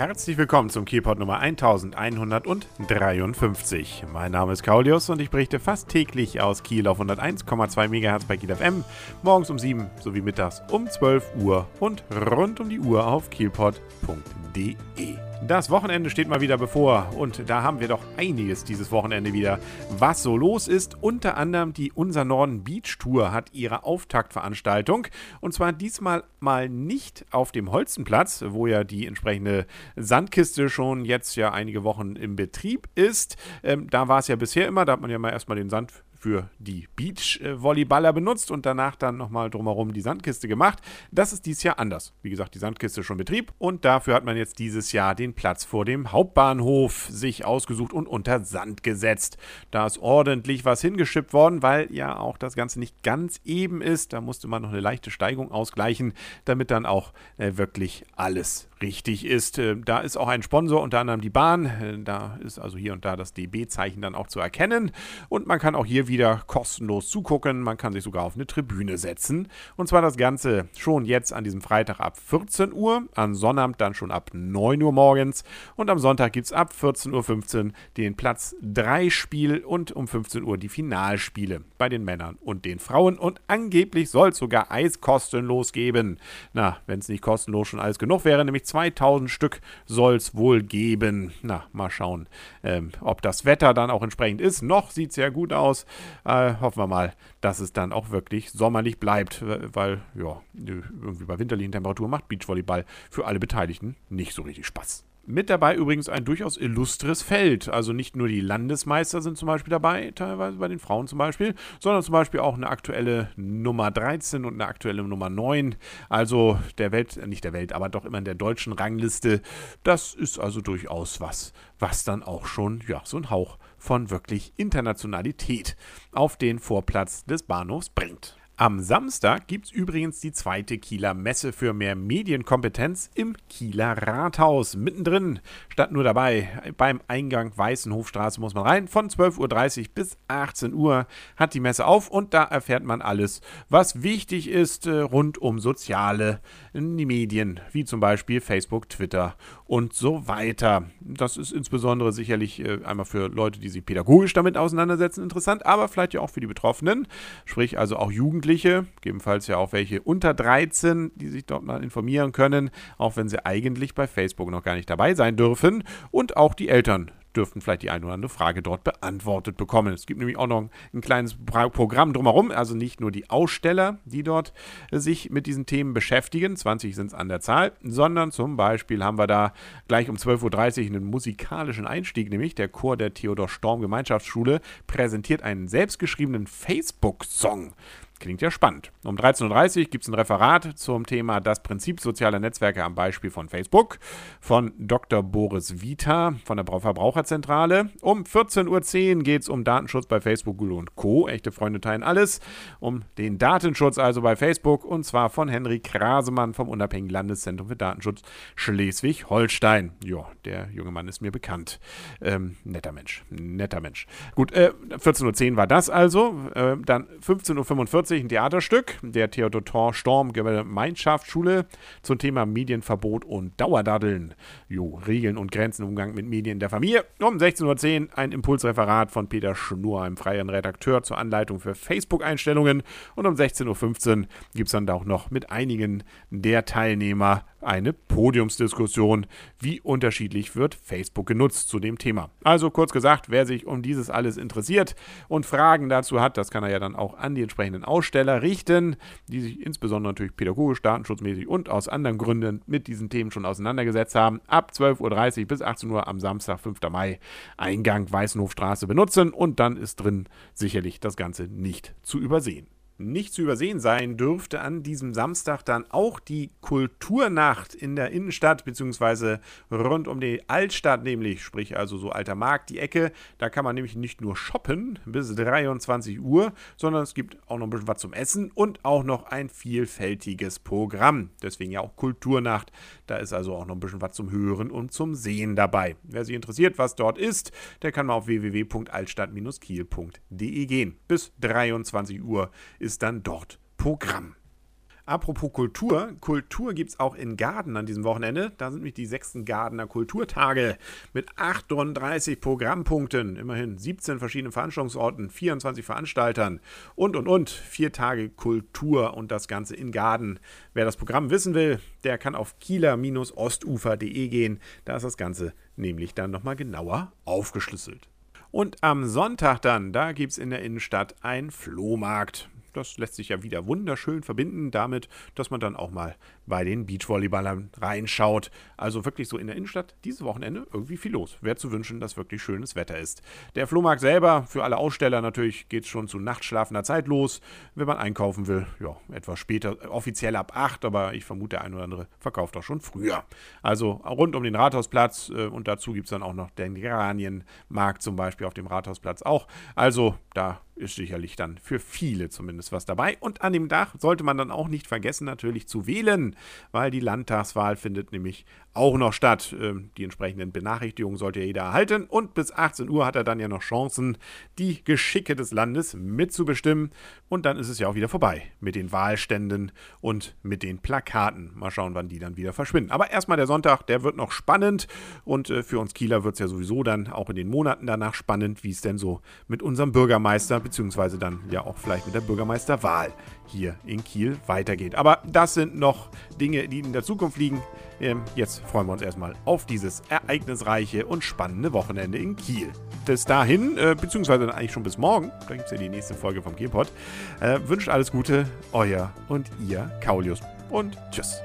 Herzlich willkommen zum Kielpot Nummer 1153. Mein Name ist Kaulius und ich berichte fast täglich aus Kiel auf 101,2 MHz bei Kiel FM, morgens um 7 sowie mittags um 12 Uhr und rund um die Uhr auf kielpot.de. Das Wochenende steht mal wieder bevor und da haben wir doch einiges dieses Wochenende wieder, was so los ist. Unter anderem die Unser Norden Beach Tour hat ihre Auftaktveranstaltung und zwar diesmal mal nicht auf dem Holzenplatz, wo ja die entsprechende Sandkiste schon jetzt ja einige Wochen im Betrieb ist. Ähm, da war es ja bisher immer, da hat man ja mal erstmal den Sand für die Beach-Volleyballer benutzt und danach dann nochmal drumherum die Sandkiste gemacht. Das ist dieses Jahr anders. Wie gesagt, die Sandkiste ist schon Betrieb und dafür hat man jetzt dieses Jahr den Platz vor dem Hauptbahnhof sich ausgesucht und unter Sand gesetzt. Da ist ordentlich was hingeschippt worden, weil ja auch das Ganze nicht ganz eben ist. Da musste man noch eine leichte Steigung ausgleichen, damit dann auch äh, wirklich alles richtig ist. Äh, da ist auch ein Sponsor, unter anderem die Bahn. Äh, da ist also hier und da das DB-Zeichen dann auch zu erkennen. Und man kann auch hier wieder kostenlos zugucken. Man kann sich sogar auf eine Tribüne setzen. Und zwar das Ganze schon jetzt an diesem Freitag ab 14 Uhr, an Sonnabend dann schon ab 9 Uhr morgens. Und am Sonntag gibt es ab 14.15 Uhr den Platz 3 Spiel und um 15 Uhr die Finalspiele bei den Männern und den Frauen. Und angeblich soll es sogar Eis kostenlos geben. Na, wenn es nicht kostenlos schon alles genug wäre, nämlich 2000 Stück soll es wohl geben. Na, mal schauen, ähm, ob das Wetter dann auch entsprechend ist. Noch sieht es ja gut aus. Äh, hoffen wir mal, dass es dann auch wirklich sommerlich bleibt, weil ja, irgendwie bei winterlichen Temperaturen macht Beachvolleyball für alle Beteiligten nicht so richtig Spaß. Mit dabei übrigens ein durchaus illustres Feld. Also nicht nur die Landesmeister sind zum Beispiel dabei, teilweise bei den Frauen zum Beispiel, sondern zum Beispiel auch eine aktuelle Nummer 13 und eine aktuelle Nummer 9. Also der Welt, nicht der Welt, aber doch immer in der deutschen Rangliste. Das ist also durchaus was, was dann auch schon, ja, so ein Hauch von wirklich Internationalität auf den Vorplatz des Bahnhofs bringt. Am Samstag gibt es übrigens die zweite Kieler Messe für mehr Medienkompetenz im Kieler Rathaus. Mittendrin, statt nur dabei, beim Eingang Weißenhofstraße muss man rein. Von 12.30 Uhr bis 18 Uhr hat die Messe auf und da erfährt man alles, was wichtig ist äh, rund um soziale Medien, wie zum Beispiel Facebook, Twitter und so weiter. Das ist insbesondere sicherlich äh, einmal für Leute, die sich pädagogisch damit auseinandersetzen, interessant, aber vielleicht ja auch für die Betroffenen, sprich also auch Jugendliche Jugendliche, gegebenenfalls ja auch welche unter 13, die sich dort mal informieren können, auch wenn sie eigentlich bei Facebook noch gar nicht dabei sein dürfen. Und auch die Eltern dürften vielleicht die eine oder andere Frage dort beantwortet bekommen. Es gibt nämlich auch noch ein kleines Programm drumherum, also nicht nur die Aussteller, die dort sich mit diesen Themen beschäftigen, 20 sind es an der Zahl, sondern zum Beispiel haben wir da gleich um 12.30 Uhr einen musikalischen Einstieg, nämlich der Chor der Theodor Storm Gemeinschaftsschule präsentiert einen selbstgeschriebenen Facebook-Song. Klingt ja spannend. Um 13.30 Uhr gibt es ein Referat zum Thema Das Prinzip sozialer Netzwerke am Beispiel von Facebook von Dr. Boris Vita von der Verbraucherzentrale. Um 14.10 Uhr geht es um Datenschutz bei Facebook, Google und Co. Echte Freunde teilen alles. Um den Datenschutz also bei Facebook und zwar von Henry Krasemann vom Unabhängigen Landeszentrum für Datenschutz Schleswig-Holstein. Ja, der junge Mann ist mir bekannt. Ähm, netter Mensch, netter Mensch. Gut, äh, 14.10 Uhr war das also. Äh, dann 15.45 Uhr ein Theaterstück der Theodor Storm Gemeinschaftsschule zum Thema Medienverbot und Dauerdaddeln. Jo, Regeln und Grenzen im Umgang mit Medien der Familie. Um 16.10 Uhr ein Impulsreferat von Peter Schnur, einem freien Redakteur zur Anleitung für Facebook-Einstellungen. Und um 16.15 Uhr gibt es dann auch noch mit einigen der Teilnehmer eine Podiumsdiskussion. Wie unterschiedlich wird Facebook genutzt zu dem Thema? Also kurz gesagt, wer sich um dieses alles interessiert und Fragen dazu hat, das kann er ja dann auch an die entsprechenden Aussteller richten, die sich insbesondere natürlich pädagogisch, datenschutzmäßig und aus anderen Gründen mit diesen Themen schon auseinandergesetzt haben. Ab 12.30 Uhr bis 18 Uhr am Samstag, 5. Mai, Eingang Weißenhofstraße benutzen und dann ist drin sicherlich das Ganze nicht zu übersehen nicht zu übersehen sein dürfte an diesem Samstag dann auch die Kulturnacht in der Innenstadt beziehungsweise rund um die Altstadt, nämlich sprich also so alter Markt, die Ecke. Da kann man nämlich nicht nur shoppen bis 23 Uhr, sondern es gibt auch noch ein bisschen was zum Essen und auch noch ein vielfältiges Programm. Deswegen ja auch Kulturnacht. Da ist also auch noch ein bisschen was zum Hören und zum Sehen dabei. Wer sich interessiert, was dort ist, der kann mal auf www.altstadt-kiel.de gehen. Bis 23 Uhr ist ist dann dort Programm. Apropos Kultur, Kultur gibt es auch in Garden an diesem Wochenende. Da sind nämlich die sechsten Gardener Kulturtage mit 38 Programmpunkten, immerhin 17 verschiedene Veranstaltungsorten, 24 Veranstaltern und und und. Vier Tage Kultur und das Ganze in Garden. Wer das Programm wissen will, der kann auf kieler-ostufer.de gehen. Da ist das Ganze nämlich dann nochmal genauer aufgeschlüsselt. Und am Sonntag dann, da gibt es in der Innenstadt einen Flohmarkt das lässt sich ja wieder wunderschön verbinden damit, dass man dann auch mal bei den Beachvolleyballern reinschaut. Also wirklich so in der Innenstadt dieses Wochenende irgendwie viel los. Wäre zu wünschen, dass wirklich schönes Wetter ist. Der Flohmarkt selber, für alle Aussteller natürlich, geht es schon zu nachtschlafender Zeit los. Wenn man einkaufen will, ja, etwas später, offiziell ab 8, aber ich vermute, der ein oder andere verkauft auch schon früher. Also rund um den Rathausplatz äh, und dazu gibt es dann auch noch den Geranienmarkt zum Beispiel auf dem Rathausplatz auch. Also da ist sicherlich dann für viele zumindest was dabei. Und an dem Dach sollte man dann auch nicht vergessen, natürlich zu wählen, weil die Landtagswahl findet nämlich auch noch statt. Ähm, die entsprechenden Benachrichtigungen sollte ja jeder erhalten. Und bis 18 Uhr hat er dann ja noch Chancen, die Geschicke des Landes mitzubestimmen. Und dann ist es ja auch wieder vorbei mit den Wahlständen und mit den Plakaten. Mal schauen, wann die dann wieder verschwinden. Aber erstmal der Sonntag, der wird noch spannend. Und äh, für uns Kieler wird es ja sowieso dann auch in den Monaten danach spannend, wie es denn so mit unserem Bürgermeister, beziehungsweise dann ja auch vielleicht mit der Bürgermeisterwahl hier in Kiel weitergeht. Aber das sind noch Dinge, die in der Zukunft liegen. Ähm, jetzt freuen wir uns erstmal auf dieses ereignisreiche und spannende Wochenende in Kiel. Bis dahin, äh, beziehungsweise eigentlich schon bis morgen, da gibt es ja die nächste Folge vom Kielpot, äh, wünscht alles Gute, euer und ihr Kaulius und tschüss.